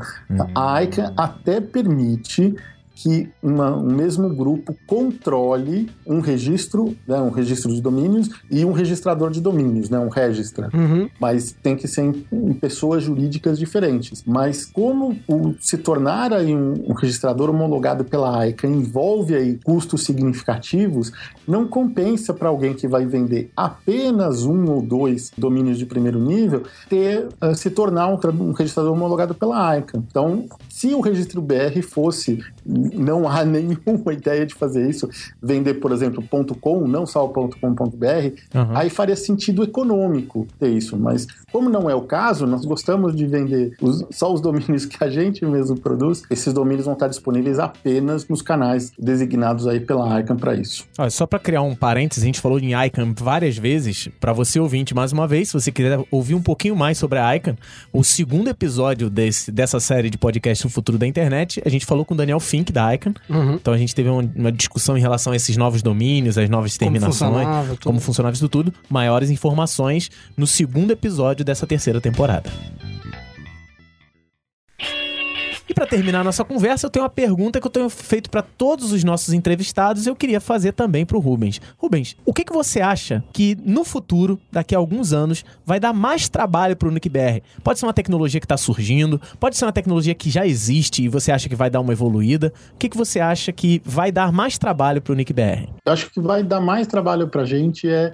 A ICANN até permite que uma- um mesmo grupo controle um registro, né, um registro de domínios e um registrador de domínios, né, um registra Uhum. mas tem que ser em, em pessoas jurídicas diferentes. Mas como o, se tornar aí um, um registrador homologado pela AICA envolve aí custos significativos, não compensa para alguém que vai vender apenas um ou dois domínios de primeiro nível ter eh, se tornar um, um registrador homologado pela AICA. Então, se o registro BR fosse não há nenhuma ideia de fazer isso, vender, por exemplo, .com, não só o .com.br, uhum. aí faria sentido econômico ter isso, mas como não é o caso, nós gostamos de vender os, só os domínios que a gente mesmo produz, esses domínios vão estar disponíveis apenas nos canais designados aí pela ICANN para isso. Olha, só para criar um parênteses, a gente falou em ICANN várias vezes, para você ouvinte, mais uma vez, se você quiser ouvir um pouquinho mais sobre a ICANN, o segundo episódio desse, dessa série de podcast O Futuro da Internet, a gente falou com o Daniel Fink da ICANN, uhum. então a gente teve uma, uma, discussão em relação a esses novos domínios, as novas terminações, como funcionava, como funcionava isso tudo, maiores informações no segundo episódio dessa terceira temporada. E para terminar a nossa conversa, eu tenho uma pergunta que eu tenho feito para todos os nossos entrevistados e eu queria fazer também para o Rubens. Rubens, o que, que você acha que no futuro, daqui a alguns anos, vai dar mais trabalho para o NICBR? Pode ser uma tecnologia que está surgindo, pode ser uma tecnologia que já existe e você acha que vai dar uma evoluída. O que, que você acha que vai dar mais trabalho para o NICBR? Eu acho que vai dar mais trabalho para a gente é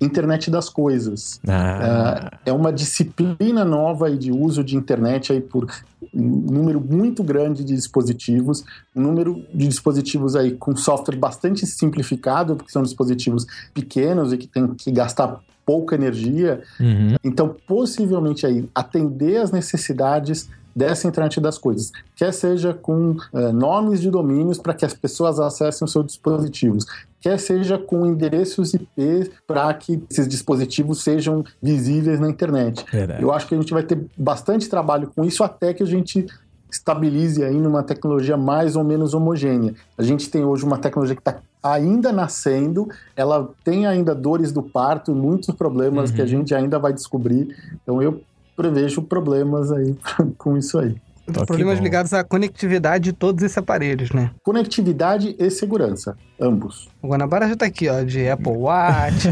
internet das coisas. Ah. É, é uma disciplina nova de uso de internet aí por número muito grande de dispositivos, um número de dispositivos aí com software bastante simplificado, porque são dispositivos pequenos e que tem que gastar pouca energia. Uhum. Então, possivelmente aí atender as necessidades dessa internet das coisas, quer seja com é, nomes de domínios para que as pessoas acessem os seus dispositivos, quer seja com endereços IP para que esses dispositivos sejam visíveis na internet. Verdade. Eu acho que a gente vai ter bastante trabalho com isso até que a gente estabilize aí numa tecnologia mais ou menos homogênea. A gente tem hoje uma tecnologia que está ainda nascendo, ela tem ainda dores do parto, muitos problemas uhum. que a uhum. gente ainda vai descobrir. Então eu prevejo problemas aí com isso aí. Problemas ligados à conectividade de todos esses aparelhos, né? Conectividade e segurança, ambos. O Guanabara já tá aqui, ó, de Apple Watch.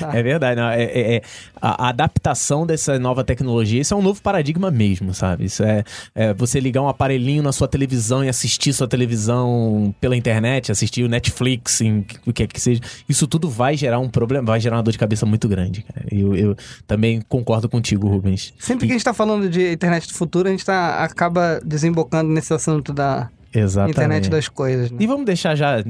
tá. É verdade, não, é, é, é, a, adaptação dessa nova tecnologia, isso é um novo paradigma mesmo, sabe? Isso é, é, você ligar um aparelhinho na sua televisão e assistir sua televisão pela internet, assistir o Netflix, em, o que é que seja. Isso tudo vai gerar um problema, vai gerar uma dor de cabeça muito grande, cara. Eu, eu também concordo contigo, Rubens. Sempre e... que a gente tá falando de internet do futuro, a gente tá acaba desembocando nesse assunto da Exatamente. internet das coisas. Né? E vamos deixar já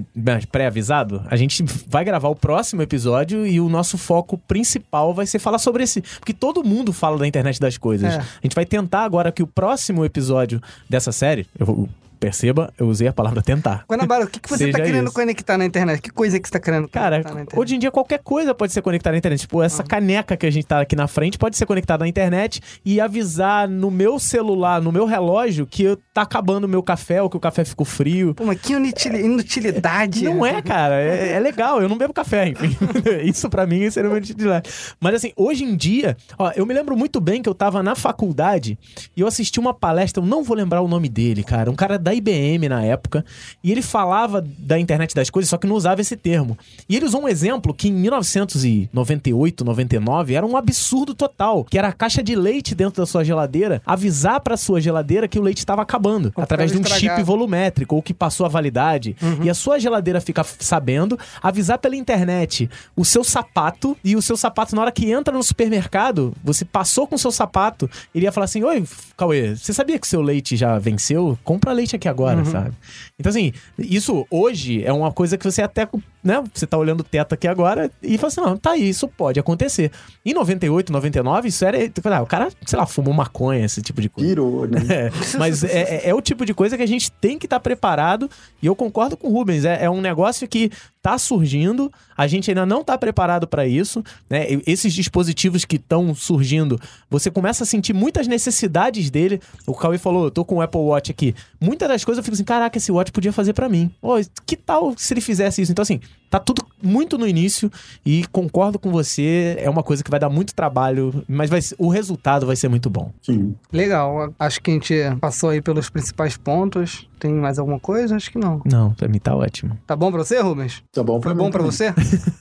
pré-avisado? A gente vai gravar o próximo episódio e o nosso foco principal vai ser falar sobre esse. Porque todo mundo fala da internet das coisas. É. A gente vai tentar agora que o próximo episódio dessa série, eu vou Perceba, eu usei a palavra tentar. Guanabara, o que, que você está querendo isso. conectar na internet? Que coisa que você está querendo Cara, hoje em dia qualquer coisa pode ser conectada na internet. Tipo, essa ah. caneca que a gente tá aqui na frente pode ser conectada na internet e avisar no meu celular, no meu relógio, que tá acabando o meu café ou que o café ficou frio. Pô, mas que inutilidade. Não é, cara. É, é, legal. Eu não bebo café, enfim. isso para mim seria uma inutilidade. Mas assim, hoje em dia, ó, eu me lembro muito bem que eu tava na faculdade e eu assisti uma palestra, eu não vou lembrar o nome dele, cara. Um cara da IBM na época, e ele falava da internet das coisas, só que não usava esse termo. E ele usou um exemplo que em 1998, 99 era um absurdo total, que era a caixa de leite dentro da sua geladeira avisar para sua geladeira que o leite estava acabando, através de um estragar. chip volumétrico ou que passou a validade. Uhum. E a sua geladeira fica sabendo, avisar pela internet o seu sapato e o seu sapato na hora que entra no supermercado, você passou com o seu sapato, ele ia falar assim: "Oi, Cauê, você sabia que seu leite já venceu? Compra leite aqui aqui agora, uhum. sabe? Então, assim, isso hoje é uma coisa que você até, né? Você tá olhando o teto aqui agora e fala assim, não, tá aí, isso pode acontecer. Em 98, 99, isso era. Ah, o cara, sei lá, fumou maconha, esse tipo de coisa. Pirou, né? É, mas é, é, é, o tipo de coisa que a gente tem que estar tá preparado. E eu concordo com o Rubens. É, é um negócio que tá surgindo, a gente ainda não tá preparado para isso, né? Esses dispositivos que estão surgindo, você começa a sentir muitas necessidades dele. O Cauê falou, eu tô com o Apple Watch aqui. Muitas das coisas eu fico assim, caraca, esse Watch podia fazer para mim. Oh, que tal se ele fizesse isso? Então assim, tá tudo muito no início e concordo com você, é uma coisa que vai dar muito trabalho, mas vai, o resultado vai ser muito bom. Sim. Legal, acho que a gente passou aí pelos principais pontos. Tem mais alguma coisa? Acho que não. Não, pra mim tá ótimo. Tá bom pra você, Rubens? Tá bom pra Foi mim. bom pra você?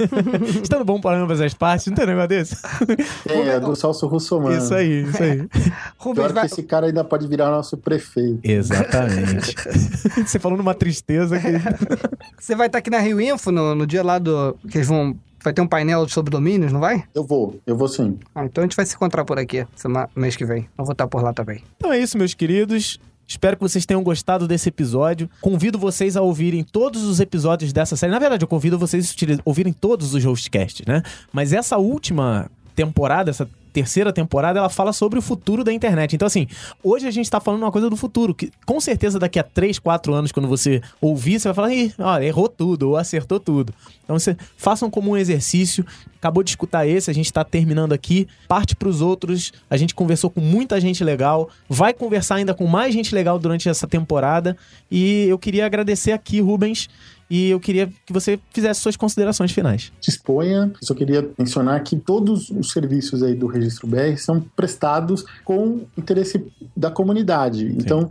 Está bom para ambas as partes? Não tem negócio desse? É, é do Celso Russomano. Isso aí, isso aí. Rubens Pior vai... que esse cara ainda pode virar nosso prefeito. Exatamente. você falou numa tristeza que... você vai estar aqui na Rio Info no, no dia lá do... que eles vão Vai ter um painel sobre domínios, não vai? Eu vou, eu vou sim. Ah, então a gente vai se encontrar por aqui semana, mês que vem. Eu vou estar por lá também. Então é isso, meus queridos. Espero que vocês tenham gostado desse episódio. Convido vocês a ouvirem todos os episódios dessa série. Na verdade, eu convido vocês a ouvirem todos os hostcasts, né? Mas essa última temporada, essa terceira temporada, ela fala sobre o futuro da internet. Então, assim, hoje a gente tá falando uma coisa do futuro, que com certeza daqui a 3, 4 anos, quando você ouvir, você vai falar, Ih, ó, errou tudo, ou acertou tudo. Então, você façam como um exercício. Acabou de escutar esse, a gente tá terminando aqui. Parte pros outros. A gente conversou com muita gente legal. Vai conversar ainda com mais gente legal durante essa temporada. E eu queria agradecer aqui, Rubens, e eu queria que você fizesse suas considerações finais. Disponha. Eu só queria mencionar que todos os serviços aí do Registro BR são prestados com interesse da comunidade. Sim. Então,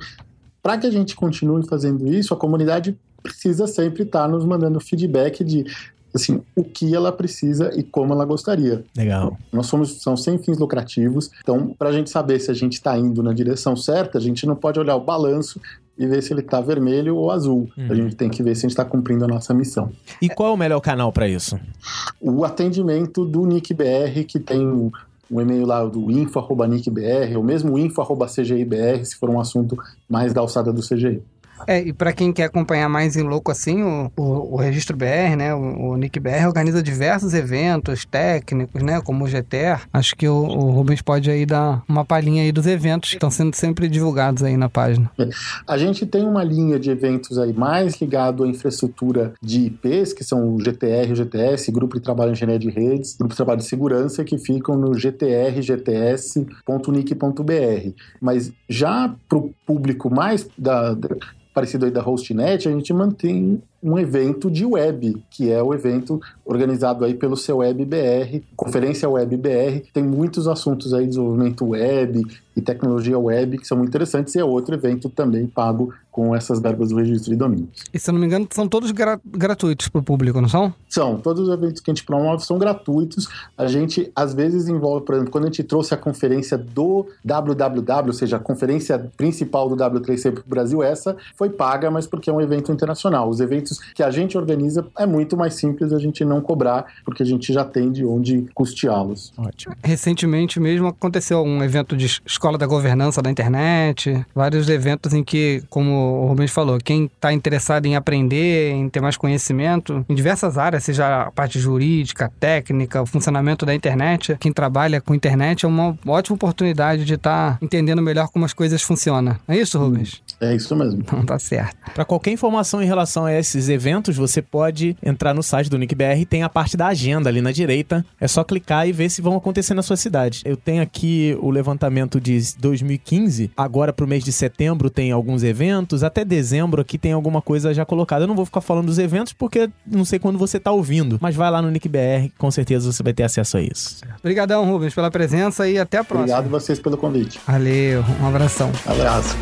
para que a gente continue fazendo isso, a comunidade precisa sempre estar tá nos mandando feedback de assim, o que ela precisa e como ela gostaria. Legal. Nós somos são sem fins lucrativos, então para a gente saber se a gente está indo na direção certa, a gente não pode olhar o balanço e ver se ele está vermelho ou azul. A gente tem que ver se a gente está cumprindo a nossa missão. E qual é o melhor canal para isso? O atendimento do NICBR, que tem o um e-mail lá do info.nickbr, ou mesmo info.cgibr, se for um assunto mais da alçada do CGI. É, e para quem quer acompanhar mais em louco assim, o, o, o Registro BR, né, o, o Nick BR organiza diversos eventos técnicos, né, como o GTR. Acho que o, o Rubens pode aí dar uma palhinha aí dos eventos que estão sendo sempre divulgados aí na página. É. A gente tem uma linha de eventos aí mais ligado à infraestrutura de IPs, que são o GTR e o GTS, Grupo de Trabalho em Engenharia de Redes, Grupo de Trabalho de Segurança, que ficam no gtrgts.nic.br. Mas já para o público mais da, parecido aí da HostNet, a gente mantém um evento de web, que é o evento organizado aí pelo seu Web BR, Conferência Web BR. Tem muitos assuntos aí, desenvolvimento web e tecnologia web, que são muito interessantes, e é outro evento também pago com essas verbas do registro de domínios. E se eu não me engano, são todos gra gratuitos para o público, não são? São. Todos os eventos que a gente promove são gratuitos. A gente, às vezes, envolve, por exemplo, quando a gente trouxe a conferência do WWW, ou seja, a conferência principal do W3C para o Brasil, essa foi paga, mas porque é um evento internacional. Os eventos que a gente organiza é muito mais simples a gente não cobrar, porque a gente já tem de onde custeá-los. Ótimo. Recentemente mesmo aconteceu um evento de escola da governança da internet, vários eventos em que, como o Rubens falou, quem está interessado em aprender, em ter mais conhecimento em diversas áreas, seja a parte jurídica, técnica, o funcionamento da internet, quem trabalha com internet é uma ótima oportunidade de estar tá entendendo melhor como as coisas funcionam. É isso, Rubens? É isso mesmo. Então tá certo. Para qualquer informação em relação a esses eventos, você pode entrar no site do NICBR, tem a parte da agenda ali na direita. É só clicar e ver se vão acontecer na sua cidade. Eu tenho aqui o levantamento de 2015. Agora pro mês de setembro tem alguns eventos, até dezembro aqui tem alguma coisa já colocada. Eu não vou ficar falando dos eventos porque não sei quando você tá ouvindo, mas vai lá no NICBR, com certeza você vai ter acesso a isso. Obrigadão, Rubens, pela presença e até a próxima. Obrigado vocês pelo convite. Valeu, um abração. Um abraço.